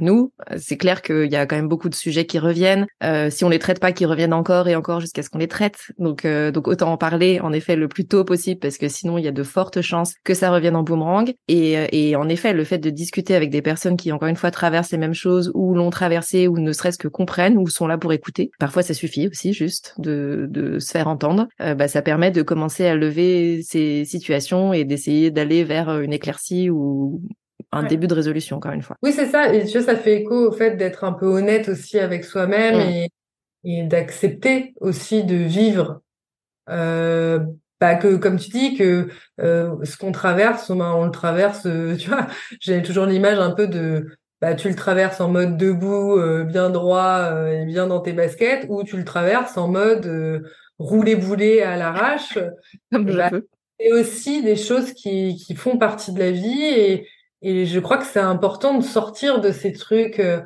nous. C'est clair qu'il y a quand même beaucoup de sujets qui reviennent. si on les traite pas, qui reviennent encore et encore jusqu'à ce qu'on les traite. Donc donc autant en parler en effet le plus tôt possible parce que sinon il y a de fortes chances que ça revienne en boomerang. Et, et en effet le fait de discuter avec des personnes qui encore une fois traversent les mêmes choses ou l'ont traversé ou ne serait-ce que comprennent ou sont là pour écouter. Parfois ça suffit aussi juste de de se faire entendre. Euh, bah, ça permet de commencer à lever ces situations et d'essayer d'aller vers euh, une éclaircie ou un début de résolution, encore une fois. Oui, c'est ça. Et tu vois, ça fait écho au fait d'être un peu honnête aussi avec soi-même mm. et, d'accepter aussi de vivre. Euh, bah, que comme tu dis que ce qu'on traverse ben, on le traverse tu vois j'ai toujours l'image un peu de bah, tu le traverses en mode debout bien droit et bien dans tes baskets ou tu le traverses en mode rouler bouler à l'arrache. Bah, et aussi des choses qui, qui font partie de la vie et, et je crois que c'est important de sortir de ces trucs euh,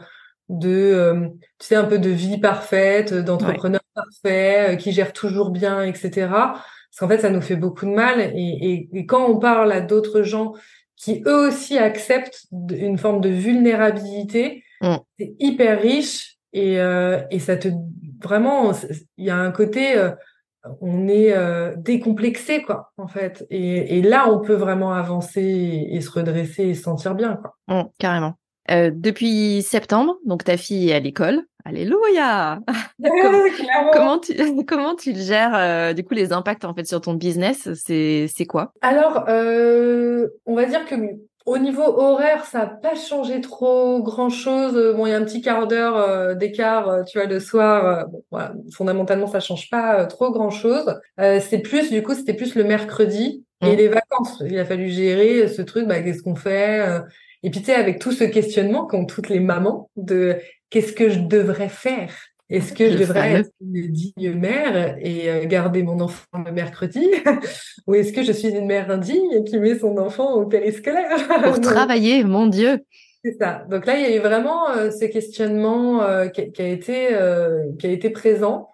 de euh, tu sais un peu de vie parfaite d'entrepreneur parfait euh, qui gère toujours bien etc parce qu'en fait ça nous fait beaucoup de mal et, et, quand on parle à d'autres gens qui eux aussi acceptent une forme de vulnérabilité mm. c'est hyper riche et, et ça te vraiment il y a un côté on est euh, décomplexé quoi en fait. Et, là on peut vraiment avancer et, se redresser et se sentir bien quoi. Mmh, carrément. Euh, depuis septembre donc ta fille est à l'école. Alléluia! Comment, tu comment tu le gères euh, du coup les impacts en fait sur ton business c'est c'est quoi? Alors on va dire que au niveau horaire, ça n'a pas changé trop grand-chose. Bon, il y a un petit quart d'heure euh, d'écart, euh, tu vois, le soir. Euh, bon, voilà, fondamentalement, ça change pas trop grand-chose. c'est plus, du coup, c'était plus le mercredi et mmh. les vacances. Il a fallu gérer ce truc. Bah, qu'est-ce qu'on fait Et puis, tu sais, avec tout ce questionnement qu'ont toutes les mamans de qu'est-ce que je devrais faire? Est-ce que je devrais être une digne mère et euh, garder mon enfant le mercredi? Ou est-ce que je suis une mère indigne qui met son enfant au périscolaire? Pour travailler, mon Dieu C'est ça. Donc là, il y a eu vraiment euh, ce questionnement euh, qui, a été, qui a été présent.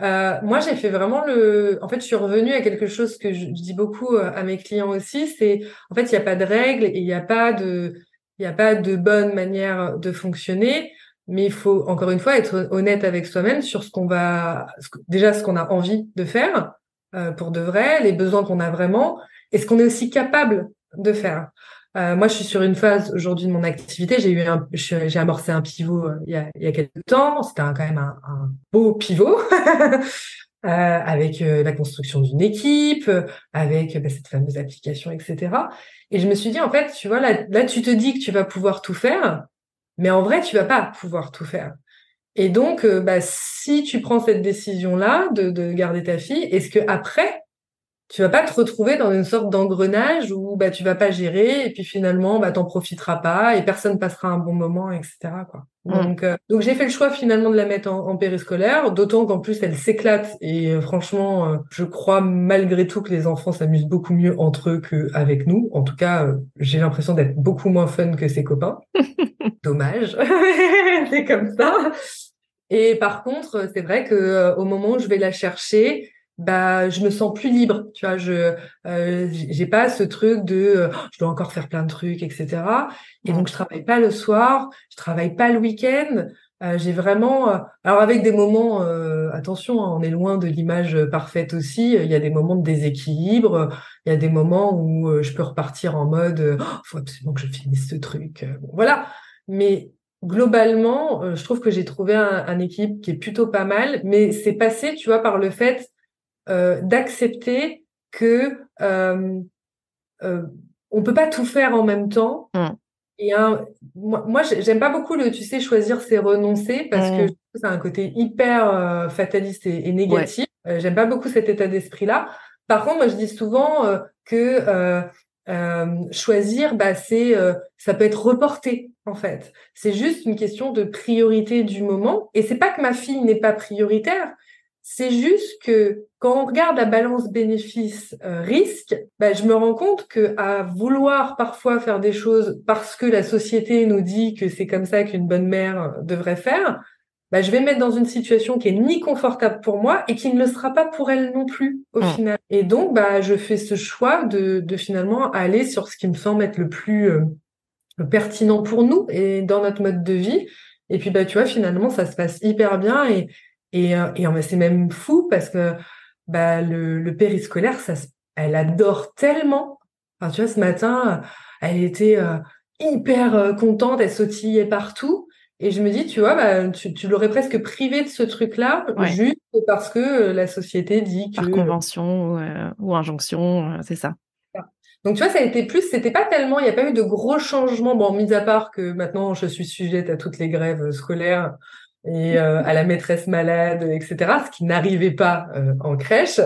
moi, j'ai fait vraiment le. En fait, je suis revenue à quelque chose que je, dis beaucoup à mes clients aussi. C'est en fait, il n'y a pas de règles et il n'y a pas de, il n'y a pas de bonne manière de fonctionner mais il faut encore une fois être honnête avec soi-même sur ce qu'on va déjà ce qu'on a envie de faire euh, pour de vrai, les besoins qu'on a vraiment et ce qu'on est aussi capable de faire. Euh, moi, je suis sur une phase aujourd'hui de mon activité. J'ai eu un, j'ai amorcé un pivot euh, il, y a, il y a quelques temps. C'était quand même un, un beau pivot euh, avec euh, la construction d'une équipe, avec bah, cette fameuse application, etc. Et je me suis dit en fait, tu vois là, là, tu te dis que tu vas pouvoir tout faire, mais en vrai, tu vas pas pouvoir tout faire. Et donc, bah, si tu prends cette décision-là de, de garder ta fille, est-ce que après tu vas pas te retrouver dans une sorte d'engrenage où bah tu vas pas gérer et puis finalement bah t'en profiteras pas et personne passera un bon moment etc quoi. Mm. donc euh, donc j'ai fait le choix finalement de la mettre en, périscolaire d'autant qu'en plus elle s'éclate et euh, franchement euh, je crois malgré tout que les enfants s'amusent beaucoup mieux entre eux qu'avec nous. En tout cas j'ai l'impression d'être beaucoup moins fun que ses copains. Dommage. C'est comme ça. Et par contre c'est vrai que au moment où je vais la chercher bah je me sens plus libre tu vois je euh, j'ai pas ce truc de euh, je dois encore faire plein de trucs etc et donc je travaille pas le soir je travaille pas le week-end. Euh, j'ai vraiment euh, alors avec des moments attention hein, on est loin de l'image parfaite aussi. Il y a des moments de déséquilibre il y a des moments où je peux repartir en mode oh, faut absolument que je finisse ce truc voilà. Mais globalement, je trouve que j'ai trouvé un, un, équipe qui est plutôt pas mal, mais c'est passé, tu vois, par le fait euh, d'accepter que euh, euh, on peut pas tout faire en même temps. Mm. Et un, moi, moi j'aime pas beaucoup le, tu sais, choisir c'est renoncer parce que mm. c'est un côté hyper euh, fataliste et, négatif. Euh, j'aime pas beaucoup cet état d'esprit-là. Par contre, moi, je dis souvent que choisir, bah, c'est, ça peut être reporté en fait. C'est juste une question de priorité du moment. Et c'est pas que ma fille n'est pas prioritaire, c'est juste que quand on regarde la balance bénéfice-risque, euh, bah, je me rends compte que à vouloir parfois faire des choses parce que la société nous dit que c'est comme ça qu'une bonne mère euh, devrait faire, bah, je vais me mettre dans une situation qui est ni confortable pour moi et qui ne le sera pas pour elle non plus au mmh. final. Et donc, bah, je fais ce choix de, de, finalement aller sur ce qui me semble être le plus euh, pertinent pour nous et dans notre mode de vie. Et puis, bah, tu vois, finalement, ça se passe hyper bien et et, euh, et c'est même fou parce que bah, le, le périscolaire, ça, elle adore tellement. Enfin, tu vois, ce matin, elle était euh, hyper euh, contente, elle sautillait partout. Et je me dis, tu vois, bah, tu, tu l'aurais presque privé de ce truc-là, juste parce que la société dit que... Par convention ou, injonction, c'est ça. Donc tu vois, ça a été plus, c'était pas tellement, il n'y a pas eu de gros changements, bon, mis à part que maintenant je suis sujette à toutes les grèves scolaires, et euh, à la maîtresse malade, etc., ce qui n'arrivait pas euh, en crèche.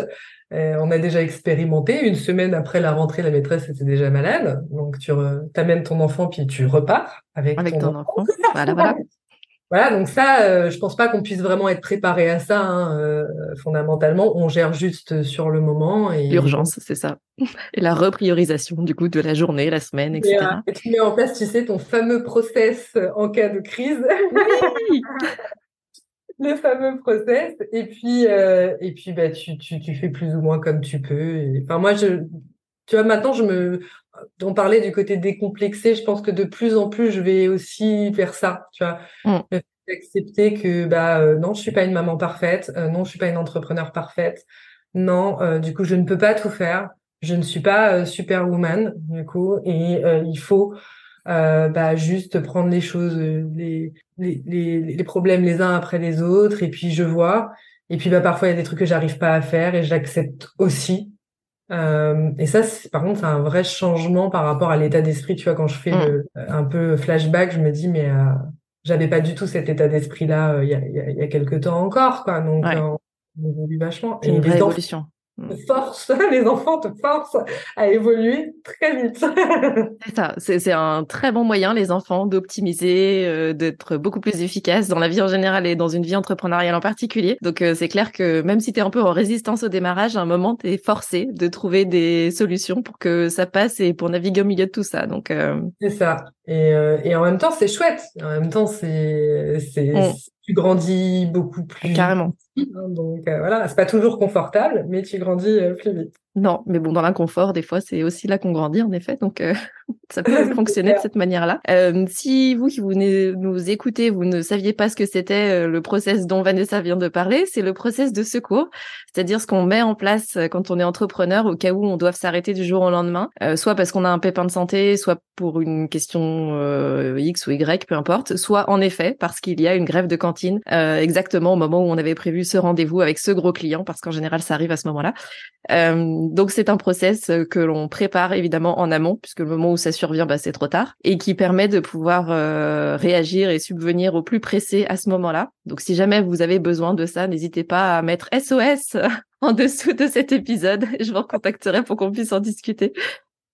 Euh, on a déjà expérimenté. Une semaine après la rentrée, la maîtresse était déjà malade. Donc, tu amènes ton enfant, puis tu repars avec, avec ton, enfant. Voilà, voilà. Voilà, donc ça, euh, je pense pas qu'on puisse vraiment être préparé à ça. Hein, euh, fondamentalement, on gère juste sur le moment. Et... L'urgence, c'est ça. Et la repriorisation du coup de la journée, la semaine, etc. Et, tu mets en place, tu sais, ton fameux process en cas de crise. Oui le fameux process. Et puis, euh, et puis, bah, tu, tu, tu fais plus ou moins comme tu peux. Et... Enfin, moi, je, tu vois, maintenant, je me, on parlait du côté décomplexé, je pense que de plus en plus, je vais aussi faire ça, tu vois. Mm. Accepter que, bah, euh, non, je suis pas une maman parfaite, euh, non, je suis pas une entrepreneur parfaite, non, euh, du coup, je ne peux pas tout faire, je ne suis pas superwoman, du coup, et il faut, bah, juste prendre les choses, les, les, les, les problèmes les uns après les autres, et puis je vois, et puis, bah, parfois, il y a des trucs que j'arrive pas à faire, et j'accepte aussi, euh, et ça, par contre, c'est un vrai changement par rapport à l'état d'esprit. Tu vois, quand je fais mm. le, un peu flashback, je me dis, mais euh, j'avais pas du tout cet état d'esprit-là euh, il y, a, y, a, quelques temps encore, quoi. Donc, on évolue vachement. C'est une vraie évolution te force, les enfants te forcent à évoluer très vite. c'est ça, c'est un très bon moyen, les enfants, d'optimiser, euh, d'être beaucoup plus efficaces dans la vie en général et dans une vie entrepreneuriale en particulier. Donc euh, c'est clair que même si tu es un peu en résistance au démarrage, à un moment, tu es forcé de trouver des solutions pour que ça passe et pour naviguer au milieu de tout ça. Donc euh, C'est ça. Et, et en même temps, c'est chouette. En même temps, c'est c'est mm tu grandis beaucoup plus carrément. Hein, donc euh, voilà, c'est pas toujours confortable, mais tu grandis euh, plus vite. Non, mais bon, dans l'inconfort, des fois, c'est aussi là qu'on grandit, en effet. Donc, euh, ça peut fonctionner de cette manière-là. Euh, si vous qui vous nous écoutez, vous ne saviez pas ce que c'était le process dont Vanessa vient de parler, c'est le process de secours, c'est-à-dire ce qu'on met en place quand on est entrepreneur au cas où on doit s'arrêter du jour au lendemain, soit parce qu'on a un pépin de santé, soit pour une question X ou Y, peu importe, soit en effet parce qu'il y a une grève de cantine exactement au moment où on avait prévu ce rendez-vous avec ce gros client, parce qu'en général, ça arrive à ce moment-là. Donc c'est un process que l'on prépare évidemment en amont, puisque le moment où ça survient, bah, c'est trop tard, et qui permet de pouvoir réagir et subvenir au plus pressé à ce moment-là. Donc si jamais vous avez besoin de ça, n'hésitez pas à mettre SOS en dessous de cet épisode. Je vous recontacterai pour qu'on puisse en discuter.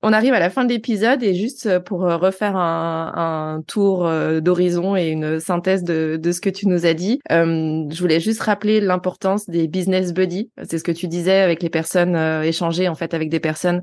On arrive à la fin de l'épisode et juste euh, pour euh, refaire un, tour euh, d'horizon et une synthèse de, ce que tu nous as dit, je voulais juste rappeler l'importance des business buddies. C'est ce que tu disais avec les personnes échanger en fait avec des personnes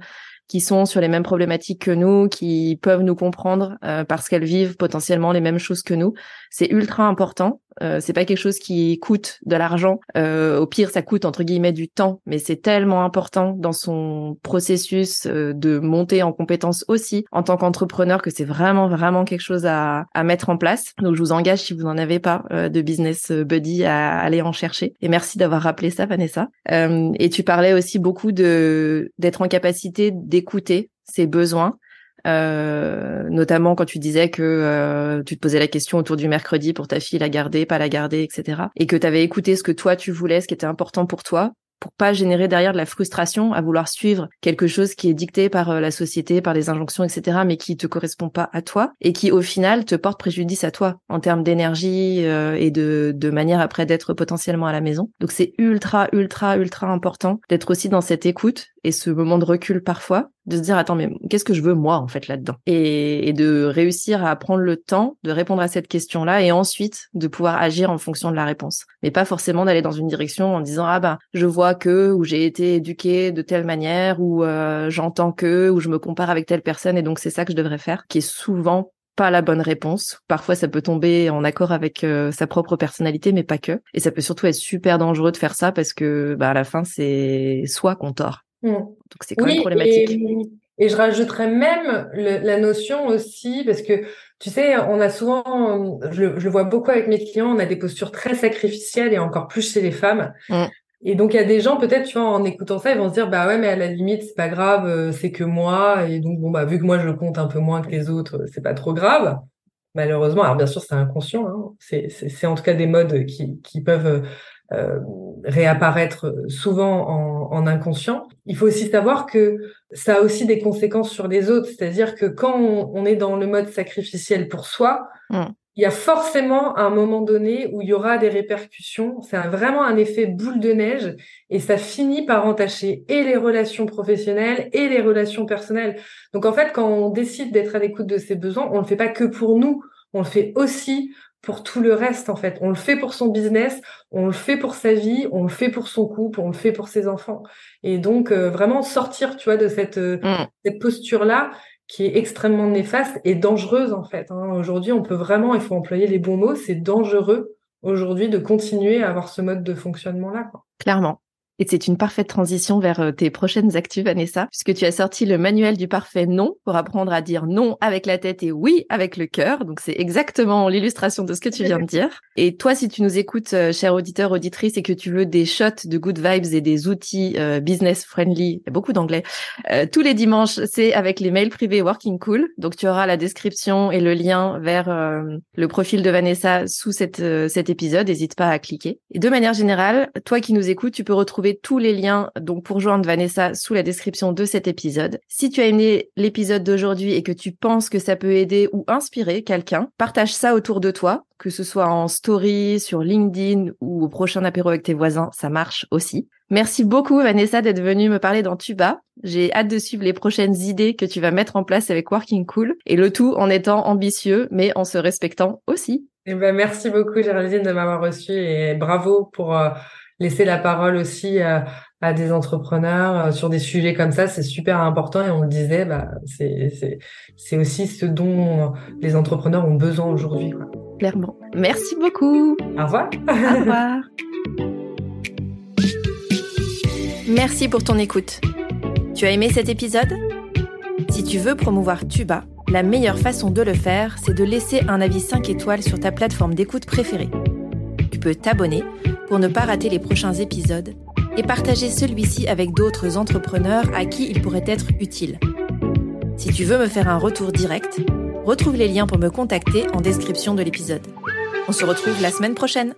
qui sont sur les mêmes problématiques que nous, qui peuvent nous comprendre parce qu'elles vivent potentiellement les mêmes choses que nous. C'est ultra important. Euh, c'est pas quelque chose qui coûte de l'argent. Euh, au pire, ça coûte entre guillemets du temps, mais c'est tellement important dans son processus euh, de monter en compétence aussi en tant qu'entrepreneur que c'est vraiment vraiment quelque chose à, à, mettre en place. Donc je vous engage si vous n'en avez pas euh, de business buddy à aller en chercher. Et merci d'avoir rappelé ça, Vanessa. et tu parlais aussi beaucoup de d'être en capacité d'écouter ses besoins euh, notamment quand tu disais que euh, tu te posais la question autour du mercredi pour ta fille la garder, pas la garder, etc. Et que tu avais écouté ce que toi tu voulais, ce qui était important pour toi, pour pas générer derrière de la frustration à vouloir suivre quelque chose qui est dicté par euh, la société, par les injonctions, etc., mais qui te correspond pas à toi et qui au final te porte préjudice à toi en termes d'énergie et de manière après d'être potentiellement à la maison. Donc c'est ultra, ultra, ultra important d'être aussi dans cette écoute et ce moment de recul parfois, de se dire attends mais qu'est-ce que je veux moi en fait là-dedans? Et, et, de réussir à prendre le temps de répondre à cette question-là et ensuite de pouvoir agir en fonction de la réponse, mais pas forcément d'aller dans une direction en disant ah bah je vois que ou j'ai été éduqué de telle manière ou euh, j'entends que ou je me compare avec telle personne et donc c'est ça que je devrais faire, qui est souvent pas la bonne réponse. Parfois, ça peut tomber en accord avec euh, sa propre personnalité, mais pas que. Et ça peut surtout être super dangereux de faire ça parce que, bah, à la fin, c'est soi qu'on tord. Mm. Donc c'est quand même problématique. Et, je rajouterais même la notion aussi, parce que tu sais, on a souvent, je, le vois beaucoup avec mes clients, on a des postures très sacrificielles et encore plus chez les femmes. Mm. Et donc il y a des gens peut-être, tu vois, en écoutant ça, ils vont se dire bah ouais, mais à la limite c'est pas grave, euh, c'est que moi. Et donc bon bah vu que moi je compte un peu moins que les autres, c'est pas trop grave. Malheureusement, alors bien sûr c'est inconscient, hein. c'est en tout cas des modes qui, qui peuvent euh, réapparaître souvent en, en, inconscient. Il faut aussi savoir que ça a aussi des conséquences sur les autres, c'est-à-dire que quand on, est dans le mode sacrificiel pour soi, mm. il y a forcément un moment donné où il y aura des répercussions. C'est vraiment un effet boule de neige et ça finit par entacher et les relations professionnelles et les relations personnelles. Donc en fait, quand on décide d'être à l'écoute de ses besoins, on ne le fait pas que pour nous, on le fait aussi pour tout le reste en fait. On le fait pour son business, on le fait pour sa vie, on le fait pour son couple, on le fait pour ses enfants. Et donc euh, vraiment sortir, tu vois, de cette, euh, mm. cette posture là qui est extrêmement néfaste et dangereuse en fait. Hein. Aujourd'hui, on peut vraiment, il faut employer les bons mots, c'est dangereux aujourd'hui de continuer à avoir ce mode de fonctionnement là. Clairement. Et c'est une parfaite transition vers euh, tes prochaines actus, Vanessa, puisque tu as sorti le manuel du parfait non pour apprendre à dire non avec la tête et oui avec le cœur. Donc c'est exactement l'illustration de ce que tu viens de dire. Et toi, si tu nous écoutes, euh, cher auditeur, auditrice, et que tu veux des shots de good vibes et des outils euh, business friendly, beaucoup d'anglais, tous les dimanches, c'est avec les mails privés Working Cool. Donc tu auras la description et le lien vers le profil de Vanessa sous cette, cet épisode. N'hésite pas à cliquer. Et de manière générale, toi qui nous écoutes, tu peux retrouver tous les liens donc pour joindre Vanessa sous la description de cet épisode. Si tu as aimé l'épisode d'aujourd'hui et que tu penses que ça peut aider ou inspirer quelqu'un, partage ça autour de toi, que ce soit en story, sur LinkedIn ou au prochain apéro avec tes voisins, ça marche aussi. Merci beaucoup Vanessa d'être venue me parler dans Tuba. J'ai hâte de suivre les prochaines idées que tu vas mettre en place avec Working Cool et le tout en étant ambitieux mais en se respectant aussi. Eh ben, merci beaucoup Géraldine de m'avoir reçu et bravo pour euh, laisser la parole aussi à, des entrepreneurs euh, sur des sujets comme ça, c'est super important. Et on le disait, bah, c'est aussi ce dont les entrepreneurs ont besoin aujourd'hui. Clairement. Merci beaucoup. Au revoir. Au revoir. Merci pour ton écoute. Tu as aimé cet épisode? Si tu veux promouvoir Tuba, la meilleure façon de le faire, c'est de laisser un avis 5 étoiles sur ta plateforme d'écoute préférée. Tu peux t'abonner pour ne pas rater les prochains épisodes et partager celui-ci avec d'autres entrepreneurs à qui il pourrait être utile. Si tu veux me faire un retour direct, retrouve les liens pour me contacter en description de l'épisode. On se retrouve la semaine prochaine.